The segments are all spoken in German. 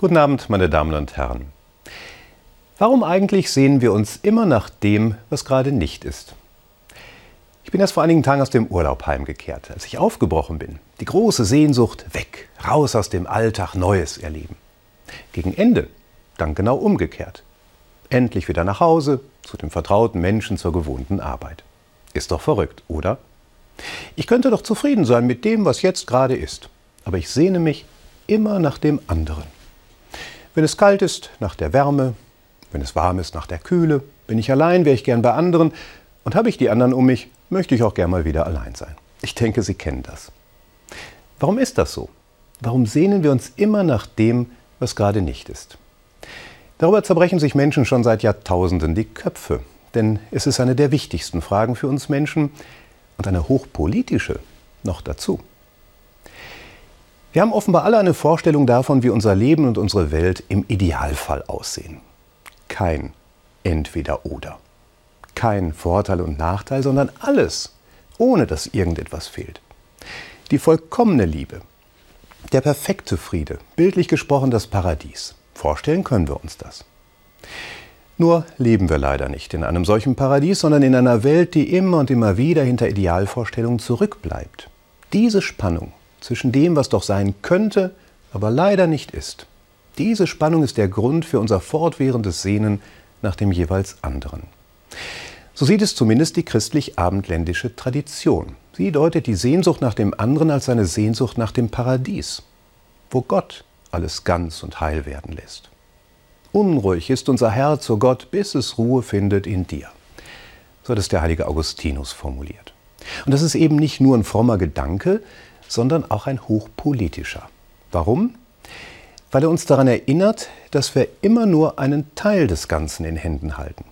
Guten Abend, meine Damen und Herren. Warum eigentlich sehnen wir uns immer nach dem, was gerade nicht ist? Ich bin erst vor einigen Tagen aus dem Urlaub heimgekehrt, als ich aufgebrochen bin. Die große Sehnsucht weg, raus aus dem Alltag, Neues erleben. Gegen Ende dann genau umgekehrt. Endlich wieder nach Hause, zu dem vertrauten Menschen, zur gewohnten Arbeit. Ist doch verrückt, oder? Ich könnte doch zufrieden sein mit dem, was jetzt gerade ist. Aber ich sehne mich immer nach dem anderen. Wenn es kalt ist, nach der Wärme, wenn es warm ist, nach der Kühle, bin ich allein, wäre ich gern bei anderen und habe ich die anderen um mich, möchte ich auch gern mal wieder allein sein. Ich denke, Sie kennen das. Warum ist das so? Warum sehnen wir uns immer nach dem, was gerade nicht ist? Darüber zerbrechen sich Menschen schon seit Jahrtausenden die Köpfe, denn es ist eine der wichtigsten Fragen für uns Menschen und eine hochpolitische noch dazu. Wir haben offenbar alle eine Vorstellung davon, wie unser Leben und unsere Welt im Idealfall aussehen. Kein Entweder-Oder. Kein Vorteil und Nachteil, sondern alles, ohne dass irgendetwas fehlt. Die vollkommene Liebe, der perfekte Friede, bildlich gesprochen das Paradies. Vorstellen können wir uns das. Nur leben wir leider nicht in einem solchen Paradies, sondern in einer Welt, die immer und immer wieder hinter Idealvorstellungen zurückbleibt. Diese Spannung zwischen dem, was doch sein könnte, aber leider nicht ist. Diese Spannung ist der Grund für unser fortwährendes Sehnen nach dem jeweils anderen. So sieht es zumindest die christlich-abendländische Tradition. Sie deutet die Sehnsucht nach dem anderen als eine Sehnsucht nach dem Paradies, wo Gott alles ganz und heil werden lässt. Unruhig ist unser Herz, o oh Gott, bis es Ruhe findet in dir. So hat es der heilige Augustinus formuliert. Und das ist eben nicht nur ein frommer Gedanke, sondern auch ein hochpolitischer. Warum? Weil er uns daran erinnert, dass wir immer nur einen Teil des Ganzen in Händen halten.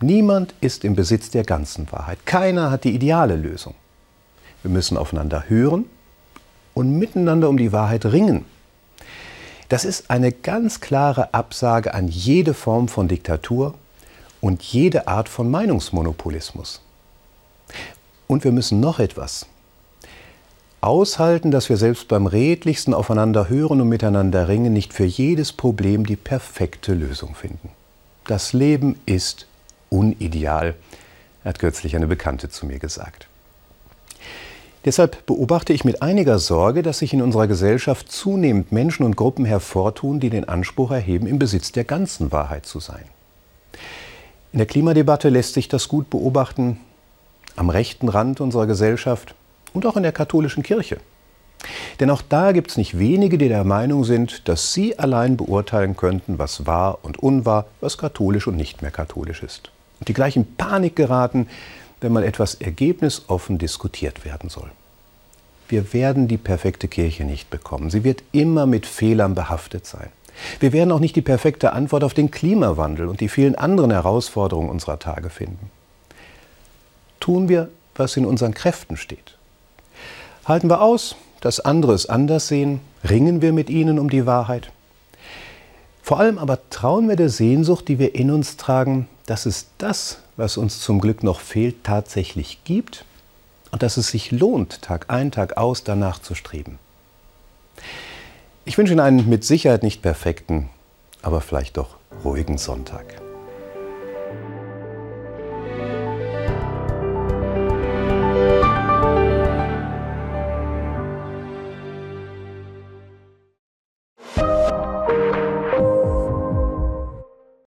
Niemand ist im Besitz der ganzen Wahrheit. Keiner hat die ideale Lösung. Wir müssen aufeinander hören und miteinander um die Wahrheit ringen. Das ist eine ganz klare Absage an jede Form von Diktatur und jede Art von Meinungsmonopolismus. Und wir müssen noch etwas aushalten, dass wir selbst beim redlichsten Aufeinander hören und miteinander ringen nicht für jedes Problem die perfekte Lösung finden. Das Leben ist unideal, hat kürzlich eine Bekannte zu mir gesagt. Deshalb beobachte ich mit einiger Sorge, dass sich in unserer Gesellschaft zunehmend Menschen und Gruppen hervortun, die den Anspruch erheben, im Besitz der ganzen Wahrheit zu sein. In der Klimadebatte lässt sich das gut beobachten, am rechten Rand unserer Gesellschaft, und auch in der katholischen Kirche. Denn auch da gibt es nicht wenige, die der Meinung sind, dass sie allein beurteilen könnten, was wahr und unwahr, was katholisch und nicht mehr katholisch ist. Und die gleich in Panik geraten, wenn mal etwas ergebnisoffen diskutiert werden soll. Wir werden die perfekte Kirche nicht bekommen. Sie wird immer mit Fehlern behaftet sein. Wir werden auch nicht die perfekte Antwort auf den Klimawandel und die vielen anderen Herausforderungen unserer Tage finden. Tun wir, was in unseren Kräften steht. Halten wir aus, dass andere es anders sehen? Ringen wir mit ihnen um die Wahrheit? Vor allem aber trauen wir der Sehnsucht, die wir in uns tragen, dass es das, was uns zum Glück noch fehlt, tatsächlich gibt und dass es sich lohnt, Tag ein, Tag aus danach zu streben. Ich wünsche Ihnen einen mit Sicherheit nicht perfekten, aber vielleicht doch ruhigen Sonntag.